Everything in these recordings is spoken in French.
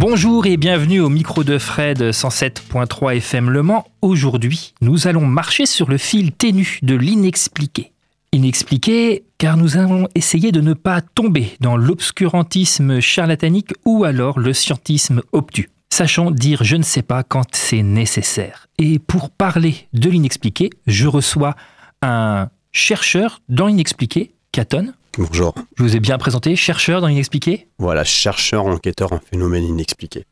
Bonjour et bienvenue au micro de Fred 107.3 FM Le Mans. Aujourd'hui, nous allons marcher sur le fil ténu de l'inexpliqué. Inexpliqué car nous allons essayer de ne pas tomber dans l'obscurantisme charlatanique ou alors le scientisme obtus. Sachant dire je ne sais pas quand c'est nécessaire. Et pour parler de l'inexpliqué, je reçois un chercheur dans l'inexpliqué, Caton. Bonjour. Je vous ai bien présenté, chercheur dans l'inexpliqué. Voilà, chercheur, enquêteur en phénomène inexpliqué.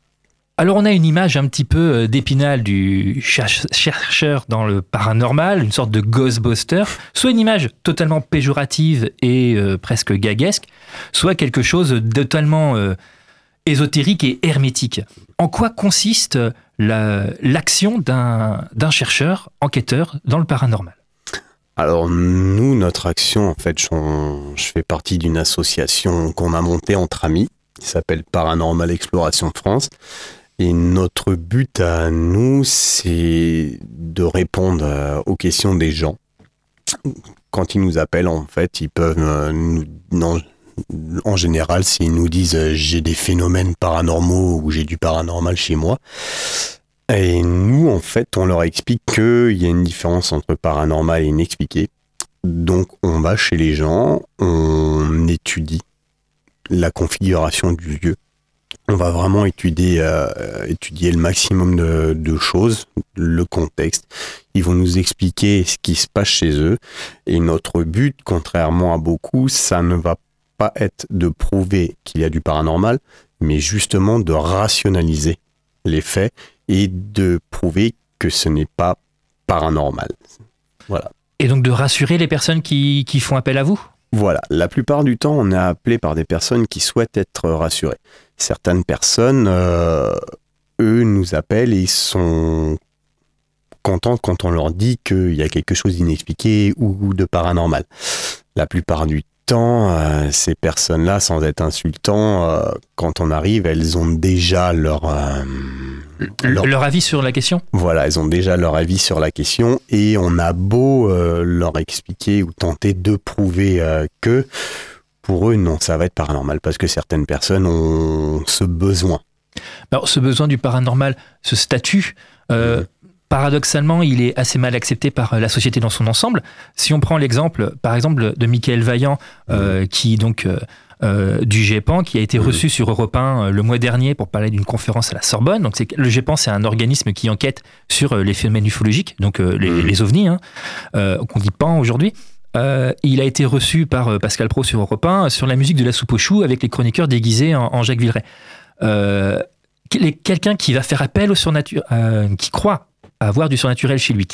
Alors on a une image un petit peu euh, d'épinal du chercheur dans le paranormal, une sorte de ghostbuster, soit une image totalement péjorative et euh, presque gaguesque, soit quelque chose de totalement euh, ésotérique et hermétique. En quoi consiste l'action d'un chercheur enquêteur dans le paranormal? Alors nous, notre action, en fait, je, fais partie d'une association qu'on a montée entre amis, qui s'appelle Paranormal Exploration France. Et notre but à nous, c'est de répondre euh, aux questions des gens. Quand ils nous appellent, en fait, ils peuvent euh, nous, en général, s'ils nous disent euh, j'ai des phénomènes paranormaux ou j'ai du paranormal chez moi, et nous, en fait, on leur explique qu'il y a une différence entre paranormal et inexpliqué. Donc, on va chez les gens, on étudie la configuration du lieu. On va vraiment étudier, euh, étudier le maximum de, de, choses, le contexte. Ils vont nous expliquer ce qui se passe chez eux. Et notre but, contrairement à beaucoup, ça ne va pas être de prouver qu'il y a du paranormal, mais justement de rationaliser les faits et de prouver que ce n'est pas paranormal. Voilà. Et donc de rassurer les personnes qui, qui font appel à vous? Voilà, la plupart du temps, on est appelé par des personnes qui souhaitent être rassurées. Certaines personnes, euh, eux, nous appellent et sont contentes quand on leur dit qu'il y a quelque chose d'inexpliqué ou de paranormal. La plupart du euh, ces personnes-là, sans être insultant, euh, quand on arrive, elles ont déjà leur, euh, leur, avis sur la question? Voilà, elles ont déjà leur avis sur la question et on a beau leur expliquer ou tenter de prouver que pour eux, non, ça va être paranormal parce que certaines personnes ont ce besoin. Alors, ce besoin du paranormal, ce statut. Mm paradoxalement, il est assez mal accepté par euh, la société dans son ensemble. Si on prend l'exemple, par exemple, de Michael Vaillant, euh, qui donc euh, du GEPAN, qui a été reçu sur Europe 1 le mois dernier pour parler d'une conférence à la Sorbonne. Donc, le GEPAN, c'est un organisme qui enquête sur les phénomènes ufologiques, donc les, les, ovnis, hein, qu'on dit PAN aujourd'hui. il a été reçu par Pascal Pro sur Europe 1 sur la musique de la soupe aux choux avec les chroniqueurs déguisés en, Jacques Villeray. Quelqu'un qui va faire appel au surnaturel, qui croit avoir du surnaturel chez lui,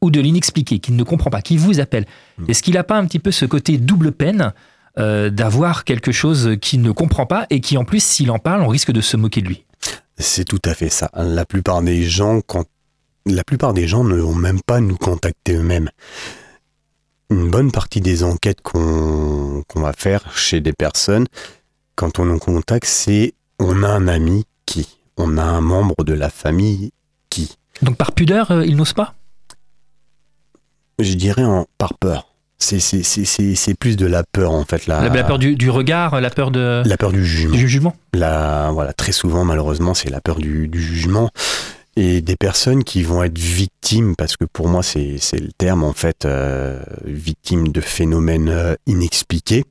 ou de l'inexpliqué, qu'il ne comprend pas, qui vous appelle. Mm. Est-ce qu'il n'a pas un petit peu ce côté double peine euh, d'avoir quelque chose qu'il ne comprend pas et qui en plus, s'il en parle, on risque de se moquer de lui? C'est tout à fait ça. La plupart des gens, quand la plupart des gens ne vont même pas nous contacter eux-mêmes. Une bonne partie des enquêtes qu'on va faire chez des personnes, quand on nous contacte, c'est on a un ami qui, on a un membre de la famille qui. Donc par pudeur, euh, il n'ose pas? Je dirais en, par peur. C'est plus de la peur en fait. La, la peur du, regard, la peur de... La peur du jugement. Du jugement. La, voilà, très souvent malheureusement c'est la peur du, jugement. Et des personnes qui vont être victimes, parce que pour moi c'est le terme en fait, euh, victimes de phénomènes euh, inexpliqués.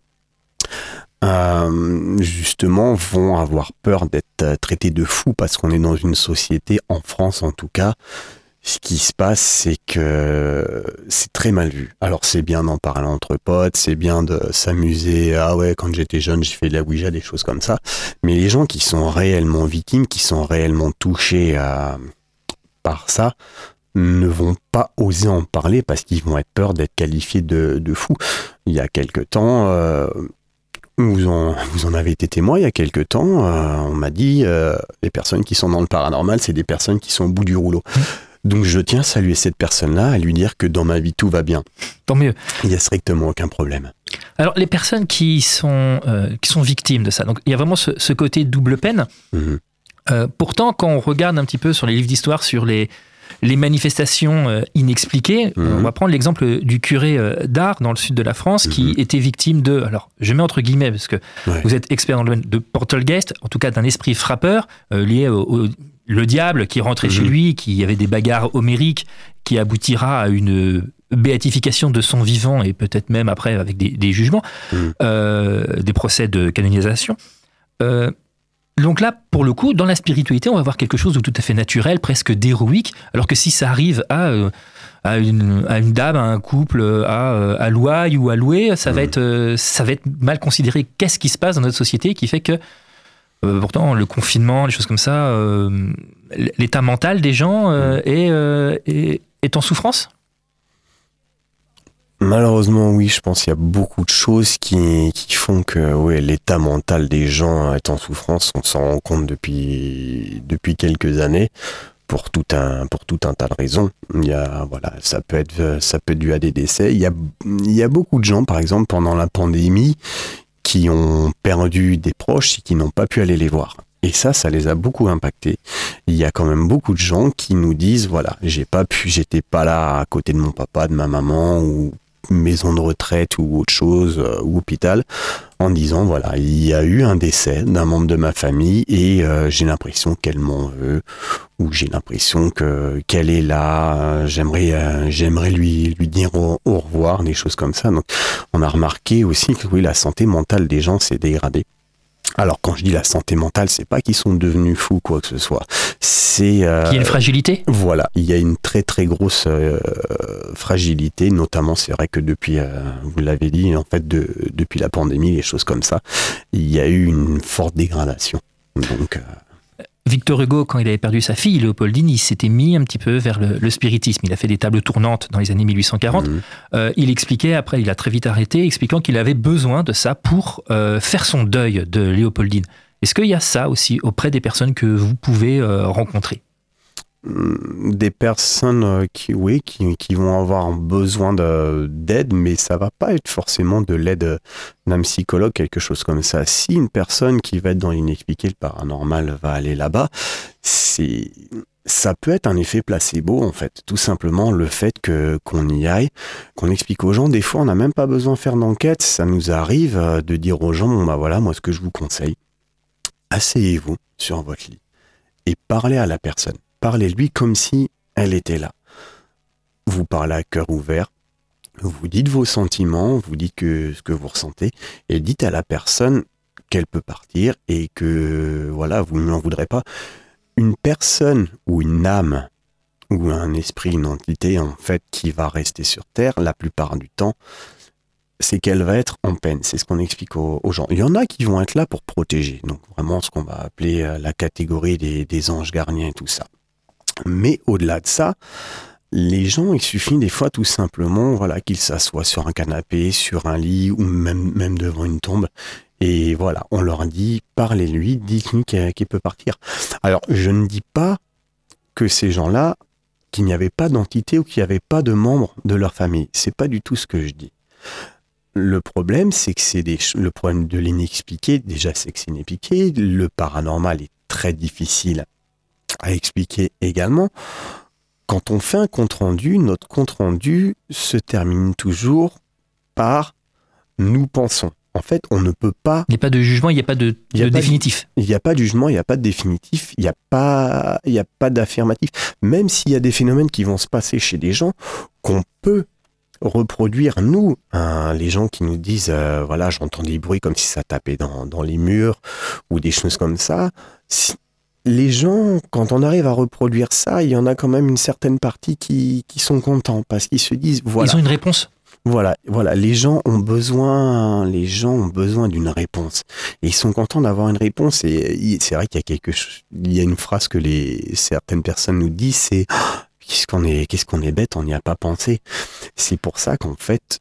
Euh, justement vont avoir peur d'être euh, traités de fous parce qu'on est dans une société, en France en tout cas, ce qui se passe, c'est que c'est très mal vu. Alors c'est bien d'en parler entre potes, c'est bien de s'amuser. Ah ouais, quand j'étais jeune, j'ai fait de la Ouija, des choses comme ça. Mais les gens qui sont réellement victimes, qui sont réellement touchés euh, par ça, ne vont pas oser en parler parce qu'ils vont être peur d'être qualifiés de, de fous. Il y a quelque temps, vous en, vous en avez été témoin il y a quelques temps. Euh, on m'a dit, euh, les personnes qui sont dans le paranormal, c'est des personnes qui sont au bout du rouleau. Mmh. Donc je tiens à saluer cette personne-là, à lui dire que dans ma vie tout va bien. Tant mieux. Il n'y a strictement aucun problème. Alors les personnes qui sont, euh, qui sont victimes de ça, donc il y a vraiment ce, ce côté double peine. Mmh. pourtant, quand on regarde un petit peu sur les livres d'histoire sur les, les manifestations euh, inexpliquées. Mhm. On va prendre l'exemple du curé euh, d'Art dans le sud de la France qui Mhm. était victime de, alors je mets entre guillemets parce que Ouais. vous êtes expert dans le domaine de Portalgeist, en tout cas d'un esprit frappeur euh, lié au, au- le diable qui rentrait Mhm. chez lui, qui avait des bagarres homériques, qui aboutira à une béatification de son vivant et peut-être même après avec des, des jugements, Mhm. euh, des procès de canonisation. Euh, donc là, pour le coup, dans la spiritualité, on va voir quelque chose de tout à fait naturel, presque d'héroïque, alors que si ça arrive à, euh, à, une, à une dame, à un couple, à, euh, à louaille ou à louer, ça, va Mhm. être, euh, ça va être mal considéré. Qu'est-ce qui se passe dans notre société qui fait que, euh, pourtant, le confinement, les choses comme ça, l'état mental des gens est, euh, est, est en souffrance? Malheureusement, oui, je pense qu'il y a beaucoup de choses qui, qui font que ouais, l'état mental des gens est en souffrance. On s'en rend compte depuis, depuis quelques années pour tout, un, pour tout un tas de raisons. Il y a, voilà, ça, peut être, ça peut être dû à des décès. Il y, a, il y a beaucoup de gens, par exemple, pendant la pandémie, qui ont perdu des proches et qui n'ont pas pu aller les voir. Et ça, ça les a beaucoup impactés. Il y a quand même beaucoup de gens qui nous disent, voilà, j'ai pas pu, j'étais pas là à côté de mon papa, de ma maman ou maison de retraite ou autre chose euh, ou hôpital en disant voilà il y a eu un décès d'un membre de ma famille et euh, j'ai l'impression qu'elle m'en veut ou j'ai l'impression que qu'elle est là. Euh, j'aimerais j'aimerais lui lui dire au, au revoir des choses comme ça. Donc on a remarqué aussi que oui la santé mentale des gens s'est dégradée alors quand je dis la santé mentale c'est pas qu'ils sont devenus fous quoi que ce soit c'est euh, Qui a une fragilité voilà, il y a une très très grosse euh, fragilité, notamment c'est vrai que depuis, euh, vous l'avez dit, en fait, de, depuis la pandémie, les choses comme ça, il y a eu une forte dégradation. Donc, euh, Victor Hugo, quand il avait perdu sa fille, Léopoldine, il s'était mis un petit peu vers le, le spiritisme. Il a fait des tables tournantes dans les années 1840. mhm. Euh, il expliquait, après, il a très vite arrêté, expliquant qu'il avait besoin de ça pour euh, faire son deuil de Léopoldine. Est-ce qu'il y a ça aussi auprès des personnes que vous pouvez euh, rencontrer? Des personnes euh, qui, oui, qui, vont avoir besoin de- d'aide, mais ça va pas être forcément de l'aide d'un psychologue, quelque chose comme ça. Si une personne qui va être dans l'inexpliqué, le paranormal, va aller là-bas, c'est ça peut être un effet placebo en fait, tout simplement le fait que qu'on y aille, qu'on explique aux gens. Des fois, on n'a même pas besoin de faire d'enquête. Ça nous arrive euh, de dire aux gens, bah voilà, moi ce que je vous conseille, asseyez-vous sur votre lit et parlez à la personne. Parlez-lui comme si elle était là. Vous parlez à cœur ouvert, vous dites vos sentiments, vous dites ce que vous ressentez, et dites à la personne qu'elle peut partir et que voilà, vous ne voudrez pas. Une personne ou une âme ou un esprit, une entité en fait qui va rester sur Terre la plupart du temps, c'est qu'elle va être en peine. C'est ce qu'on explique aux, aux gens. Il y en a qui vont être là pour protéger, donc vraiment ce qu'on va appeler euh, la catégorie des, des anges gardiens et tout ça. Mais au-delà de ça, les gens, il suffit des fois tout simplement voilà, qu'ils s'assoient sur un canapé, sur un lit ou même, devant une tombe. Et voilà, on leur dit, parlez-lui, dites-lui qu'il peut partir. Alors, je ne dis pas que ces gens-là, qu'il n'y avait pas d'entité ou qu'il n'y avait pas de membres de leur famille. C'est pas du tout ce que je dis. Le problème, c'est que c'est des, le problème de l'inexpliqué. Déjà, c'est que c'est inexpliqué. Le paranormal est très difficile à expliquer également. Quand on fait un compte rendu, notre compte rendu se termine toujours par nous pensons. En fait, on ne peut pas Il n'y a pas de jugement, il n'y a pas de, Il y a de pas de- définitif. il n'y a pas de jugement, il n'y a pas de définitif, il n'y a pas, y a pas d'affirmatif. Même s'il y a des phénomènes qui vont se passer chez des gens qu'on peut reproduire, nous, hein, les gens qui nous disent, euh, voilà, j'entends des bruits comme si ça tapait dans, dans les murs ou des choses comme ça. Si- les gens, quand on arrive à reproduire ça, il y en a quand même une certaine partie qui, qui sont contents parce qu'ils se disent, voilà. Ils ont une réponse? Voilà, voilà, les gens ont besoin, les gens ont besoin d'une réponse. Et ils sont contents d'avoir une réponse. Et c'est vrai qu'il y a quelque chose, il y a une phrase que les certaines personnes nous disent, c'est qu'est-ce qu'on est, qu'est-ce qu'on est bête, on n'y a pas pensé. C'est pour ça qu'en fait,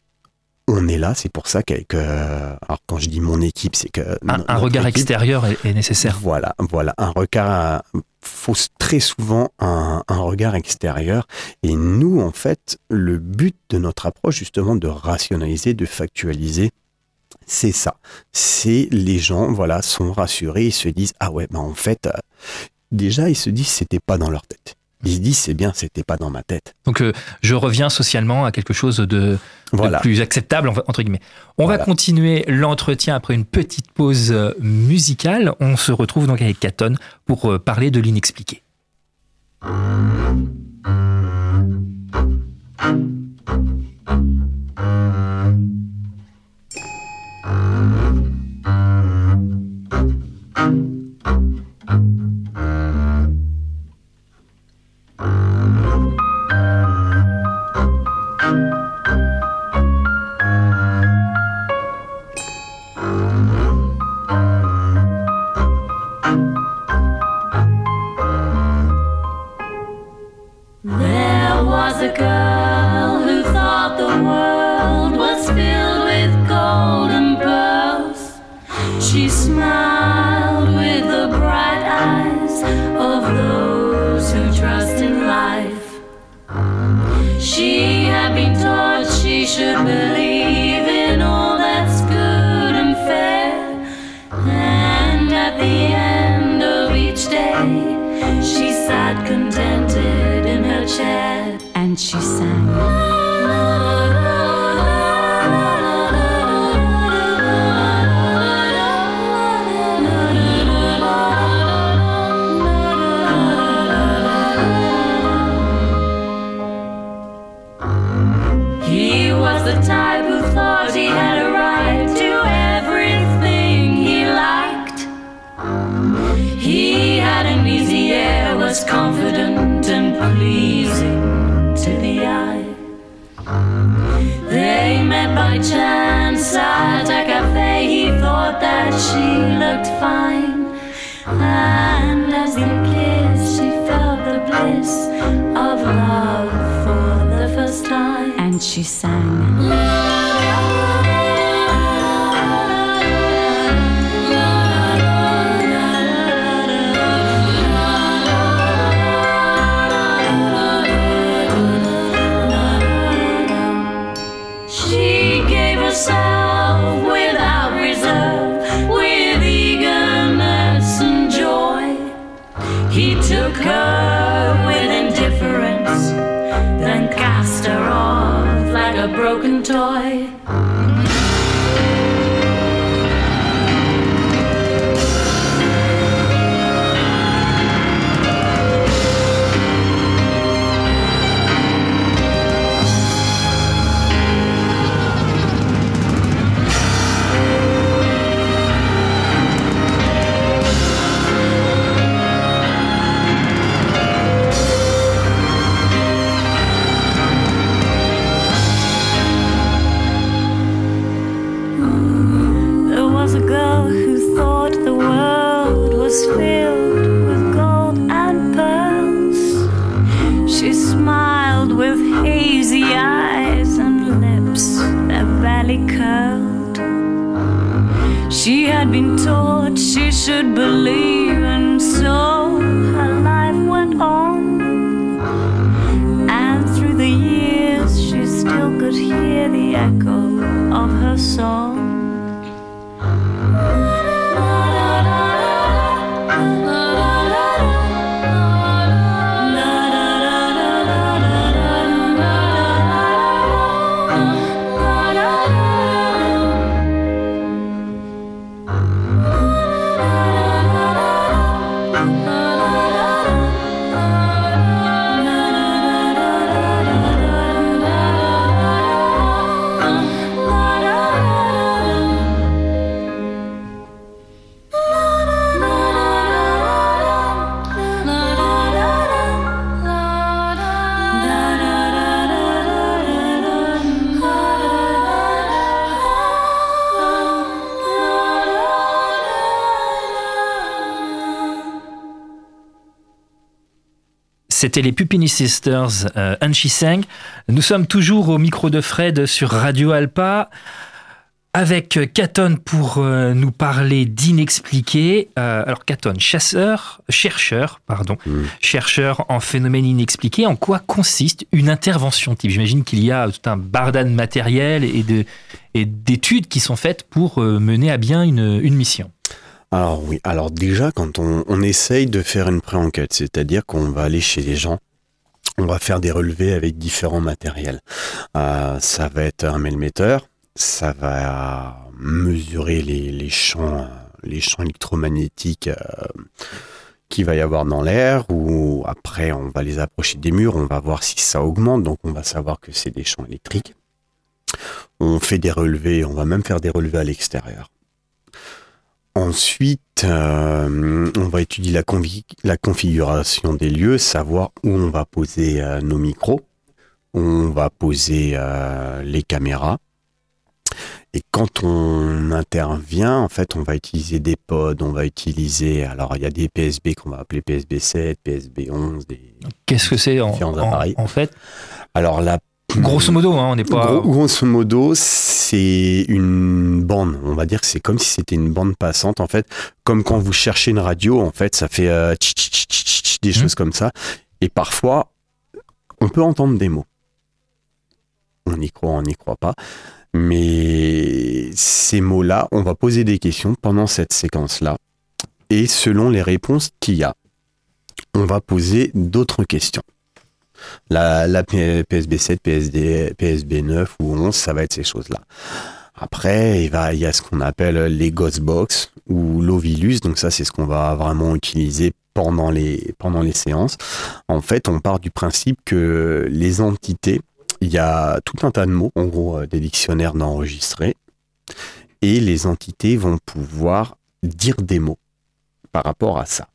on est là. C'est pour ça que, que- alors quand je dis mon équipe, c'est que Un, regard équipe- extérieur est, est nécessaire. voilà, voilà, un regard, faut très souvent un, un regard extérieur. Et nous, en fait, le but de notre approche, justement, de rationaliser, de factualiser, c'est ça. C'est les gens, voilà, sont rassurés, ils se disent, ah ouais, ben en fait, euh, déjà, ils se disent, c'était pas dans leur tête. Il se dit c'est bien, c'était pas dans ma tête. Donc euh, je reviens socialement à quelque chose de, plus acceptable entre guillemets. On va continuer l'entretien après une petite pause euh, musicale. On se retrouve donc avec Caton pour euh, parler de l'inexpliqué. And she sang. She sang. C'était les Pupini Sisters, euh, and She Sang. Nous sommes toujours au micro de Fred sur Radio Alpa avec Caton pour euh, nous parler d'inexpliqué. Euh, alors Caton, chasseur, chercheur, pardon, chercheur en phénomène inexpliqué. En quoi consiste une intervention type? J'imagine qu'il y a tout un barda de matériel et de et d'études qui sont faites pour euh, mener à bien une, une mission. Alors oui, alors déjà quand on, on essaye de faire une pré-enquête, c'est-à-dire qu'on va aller chez les gens on va faire des relevés avec différents matériels. Euh, ça va être un melmetteur, ça va mesurer les, champs, les champs électromagnétiques euh, qu'il va y avoir dans l'air, ou après on va les approcher des murs, on va voir si ça augmente, donc on va savoir que c'est des champs électriques. On fait des relevés, on va même faire des relevés à l'extérieur. Ensuite, euh, on va étudier la, configuration des lieux, savoir où on va poser euh, nos micros, où on va poser euh, les caméras. Et quand on intervient, en fait, on va utiliser des pods, on va utiliser, alors il y a des PSB qu'on va appeler PSB 7, PSB 11, des... Qu'est-ce que c'est en fait? Alors la Grosso modo, hein, on n'est pas. Gros- grosso modo, c'est une bande. On va dire que c'est comme si c'était une bande passante, en fait. Comme quand vous cherchez une radio, en fait, ça fait euh, tch, tch, tch, tch, tch, des Mhm. choses comme ça. Et parfois, on peut entendre des mots. On y croit, on n'y croit pas. Mais ces mots-là, on va poser des questions pendant cette séquence-là. Et selon les réponses qu'il y a, on va poser d'autres questions. La, PSB 7, PSD, PSB 9 ou 11, ça va être ces choses-là. Après, il, va, y a ce qu'on appelle les Ghostbox ou l'Ovilus. Donc ça, c'est ce qu'on va vraiment utiliser pendant les, pendant les séances. En fait, on part du principe que les entités, il y a tout un tas de mots, en gros, euh, des dictionnaires d'enregistrer. Et les entités vont pouvoir dire des mots par rapport à ça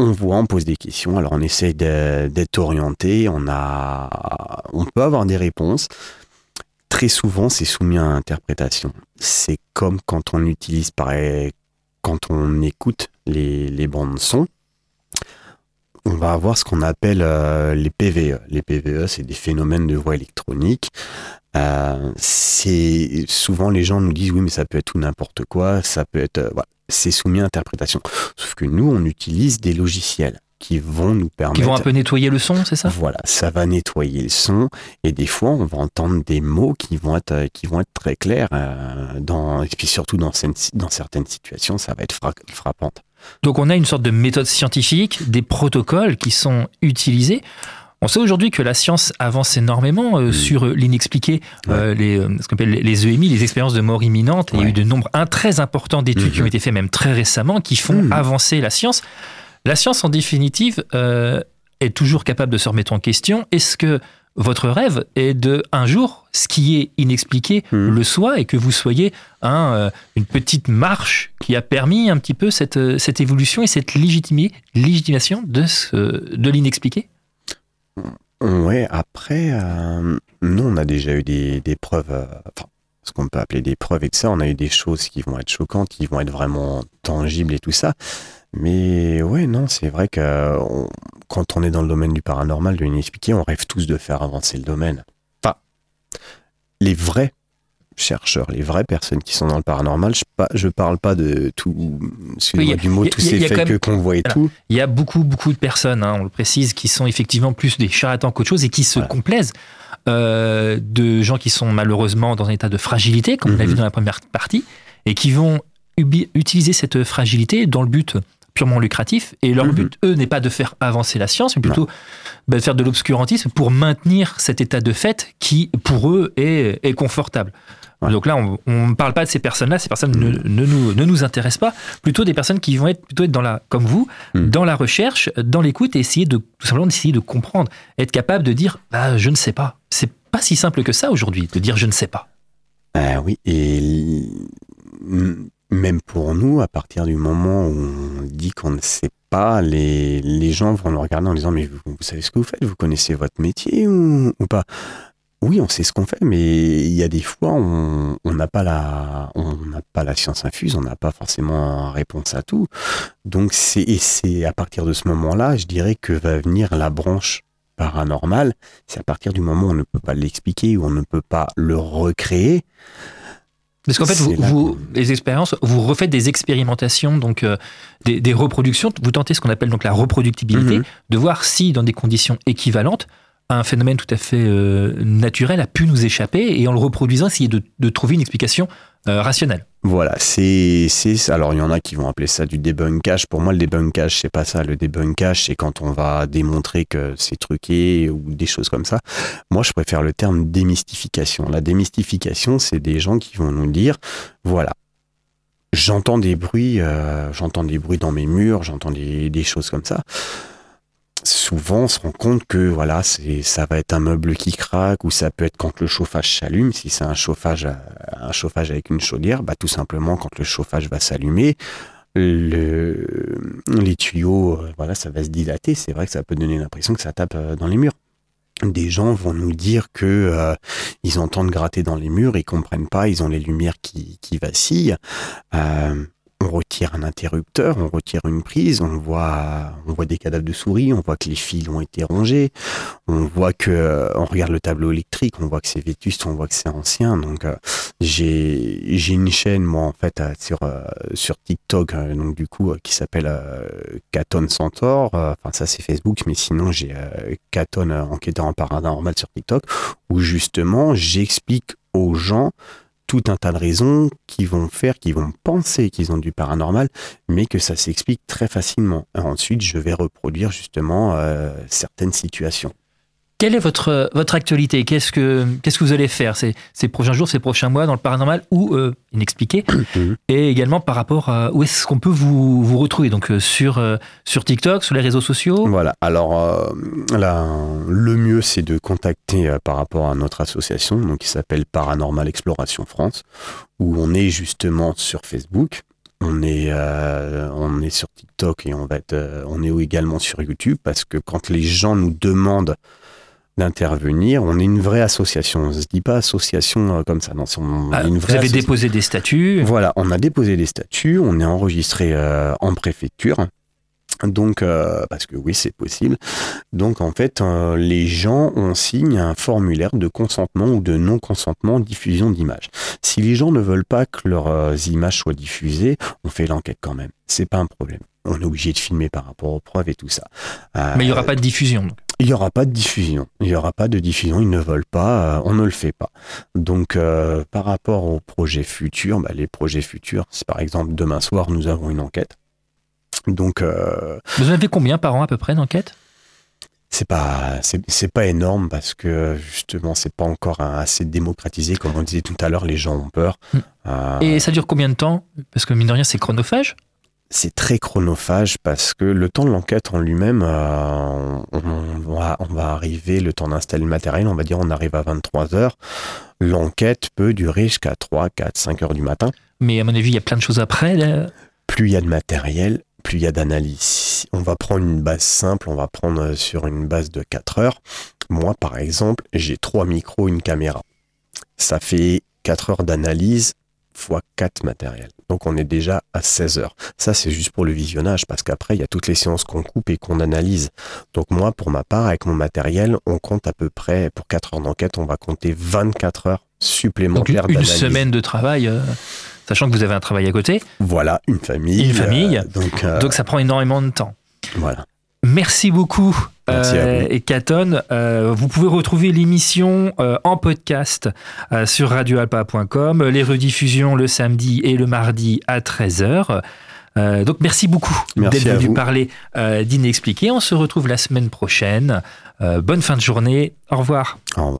on voit, on pose des questions, alors on essaye d'être orienté, on a, on peut avoir des réponses. Très souvent, c'est soumis à interprétation. C'est comme quand on utilise, quand on écoute les, bandes son, on va avoir ce qu'on appelle euh, les PVE. Les PVE, c'est des phénomènes de voix électronique. Euh, c'est souvent les gens nous disent oui, mais ça peut être tout n'importe quoi, ça peut être, euh, c'est soumis à interprétation. Sauf que nous, on utilise des logiciels qui vont nous permettre. Qui vont un peu nettoyer le son, c'est ça? Voilà, ça va nettoyer le son et des fois on va entendre des mots qui vont être euh, qui vont être très clairs euh, dans et puis surtout dans, certaines- dans certaines situations ça va être fra- frappant. Donc on a une sorte de méthode scientifique, des protocoles qui sont utilisés. On sait aujourd'hui que la science avance énormément euh, Mm. sur euh, l'inexpliqué, euh, les, ce qu'on appelle les- EMI, les expériences de mort imminente. Il y a eu de nombre un très important d'études qui ont Mhm. été faites même très récemment qui font Mm. avancer la science. La science, en définitive, euh, est toujours capable de se remettre en question. Est-ce que votre rêve est de, un jour, ce qui est inexpliqué Mm. le soit et que vous soyez un, euh, une petite marche qui a permis un petit peu cette, cette évolution et cette légitimé- légitimation de, ce, de l'inexpliqué? Ouais, après euh, nous on a déjà eu des, des preuves, euh, enfin ce qu'on peut appeler des preuves et tout ça, on a eu des choses qui vont être choquantes, qui vont être vraiment tangibles et tout ça. Mais ouais, non, c'est vrai que quand on est dans le domaine du paranormal, de l'inexpliqué, on rêve tous de faire avancer le domaine. Enfin, les vrais chercheurs, les vraies personnes qui sont dans le paranormal, je, pa- je parle pas de tout, Oui, a- du mot, a- tous a- ces fakes même- qu'on voit et Voilà. tout. Il y a beaucoup, beaucoup de personnes, hein, on le précise, qui sont effectivement plus des charlatans qu'autre chose et qui se Voilà. complaisent euh, de gens qui sont malheureusement dans un état de fragilité, comme on l'a Mhm. vu dans la première partie, et qui vont utiliser cette fragilité dans le but purement lucratif. Et leur Mhm. but, eux, n'est pas de faire avancer la science, mais plutôt bah, faire de l'obscurantisme pour maintenir cet état de fait qui, pour eux, est, est confortable. Ouais. Donc là, on ne parle pas de ces personnes-là, ces personnes ne, ne nous, ne nous intéressent pas, plutôt des personnes qui vont être plutôt être dans la, comme vous, Mm. dans la recherche, dans l'écoute et essayer de, tout simplement d'essayer de comprendre, être capable de dire, bah, je ne sais pas. C'est pas si simple que ça aujourd'hui, de dire je ne sais pas. Ah oui, et même pour nous, à partir du moment où on dit qu'on ne sait pas, les, les gens vont nous regarder en disant Mais vous, savez ce que vous faites Vous connaissez votre métier ou, ou pas? Oui, on sait ce qu'on fait, mais il y a des fois, on on n'a pas, la- on pas la science infuse, on n'a pas forcément réponse à tout. Donc, c'est à partir de ce moment-là, je dirais que va venir la branche paranormale. C'est à partir du moment où on ne peut pas l'expliquer, où on ne peut pas le recréer. Parce qu'en fait, vous, les expériences, vous refaites des expérimentations, donc euh, des, des reproductions. Vous tentez ce qu'on appelle donc la reproductibilité, Mhm. de voir si, dans des conditions équivalentes, un phénomène tout à fait euh, naturel a pu nous échapper et en le reproduisant, essayer de, de trouver une explication euh, rationnelle. Voilà, c'est, alors il y en a qui vont appeler ça du débunkage. Pour moi, le débunkage, c'est pas ça. Le débunkage, c'est quand on va démontrer que c'est truqué ou des choses comme ça. Moi, je préfère le terme démystification. La démystification, c'est des gens qui vont nous dire, voilà, j'entends des bruits, euh, j'entends des bruits dans mes murs, j'entends des, des choses comme ça souvent on se rend compte que voilà, c'est ça va être un meuble qui craque ou ça peut être quand le chauffage s'allume. Si c'est un chauffage, un chauffage avec une chaudière, bah tout simplement quand le chauffage va s'allumer, le, les tuyaux, euh, voilà, ça va se dilater. C'est vrai que ça peut donner l'impression que ça tape euh, dans les murs. Des gens vont nous dire que euh, ils entendent gratter dans les murs, ils comprennent pas, ils ont les lumières qui, qui vacillent. Euh, on retire un interrupteur, on retire une prise, on voit, on voit des cadavres de souris, on voit que les fils ont été rongés, on voit que, on regarde le tableau électrique, on voit que c'est vétuste, on voit que c'est ancien. Donc, euh, j'ai, j'ai une chaîne, moi, en fait, euh, sur, euh, sur TikTok, donc, du coup, qui s'appelle Caton Centaure. Enfin, ça, c'est Facebook, mais sinon, j'ai Caton enquêteur en paranormal sur TikTok, où justement, j'explique aux gens tout un tas de raisons qui vont faire, qui vont penser qu'ils ont du paranormal, mais que ça s'explique très facilement. ensuite, je vais reproduire justement euh, certaines situations. Quelle est votre, votre actualité? Qu'est-ce que, qu'est-ce que vous allez faire ces, ces prochains jours, ces prochains mois dans le paranormal ou euh, inexpliqué. Et également par rapport à où est-ce qu'on peut vous, vous retrouver? Donc euh, sur, euh, sur TikTok, sur les réseaux sociaux? Voilà, alors euh, là, le mieux c'est de contacter euh, par rapport à notre association donc, qui s'appelle Paranormal Exploration France, où on est justement sur Facebook. On est, euh, on est sur TikTok et on va être, euh, on est également sur YouTube parce que quand les gens nous demandent d'intervenir, on est une vraie association. On se dit pas association euh, comme ça. Non, est Ah, Vous avez déposé des statuts Voilà, on a déposé des statuts, on est enregistré euh, en préfecture. Donc, euh, parce que oui, c'est possible. Donc, en fait, euh, les gens, on signe un formulaire de consentement ou de non-consentement en diffusion d'images. Si les gens ne veulent pas que leurs images soient diffusées, on fait l'enquête quand même. C'est pas un problème. On est obligé de filmer par rapport aux preuves et tout ça. Euh, mais il n'y aura pas de diffusion. donc. Il n'y aura pas de diffusion. Il n'y aura pas de diffusion. Ils ne veulent pas. euh, on ne le fait pas. Donc, euh, par rapport aux projets futurs, bah, les projets futurs, c'est par exemple demain soir, nous avons une enquête. Donc, euh, Vous en avez combien par an à peu près d'enquêtes c'est pas, c'est pas énorme parce que justement, c'est pas encore assez démocratisé. Comme on disait tout à l'heure, les gens ont peur. Mm. Euh, Et ça dure combien de temps? Parce que mine de rien, c'est chronophage. C'est très chronophage parce que le temps de l'enquête en lui-même, euh, on, on va, on va arriver, le temps d'installer le matériel, on va dire on arrive à 23 heures. L'enquête peut durer jusqu'à 3, 4, 5 heures du matin. Mais à mon avis, il y a plein de choses après. là. Plus il y a de matériel, plus il y a d'analyse. On va prendre une base simple, on va prendre euh, sur une base de 4 heures. Moi, par exemple, j'ai trois micros, une caméra. Ça fait 4 heures d'analyse fois 4 matériels. Donc on est déjà à 16 heures. Ça, c'est juste pour le visionnage, parce qu'après, il y a toutes les séances qu'on coupe et qu'on analyse. Donc moi, pour ma part, avec mon matériel, on compte à peu près, pour 4 heures d'enquête, on va compter 24 heures supplémentaires une semaine de travail, euh, sachant que vous avez un travail à côté. Voilà, une famille. Une famille. euh, donc, euh, Donc ça prend énormément de temps. voilà. Merci beaucoup. Merci vous. et Caton, Euh, vous pouvez retrouver l'émission euh, en podcast euh, sur radioalpa.com, les rediffusions le samedi et le mardi à 13h. Euh, donc merci beaucoup d'être venu vous. parler euh, d'Inexpliqué. On se retrouve la semaine prochaine. Euh, bonne fin de journée. Au revoir. Au revoir.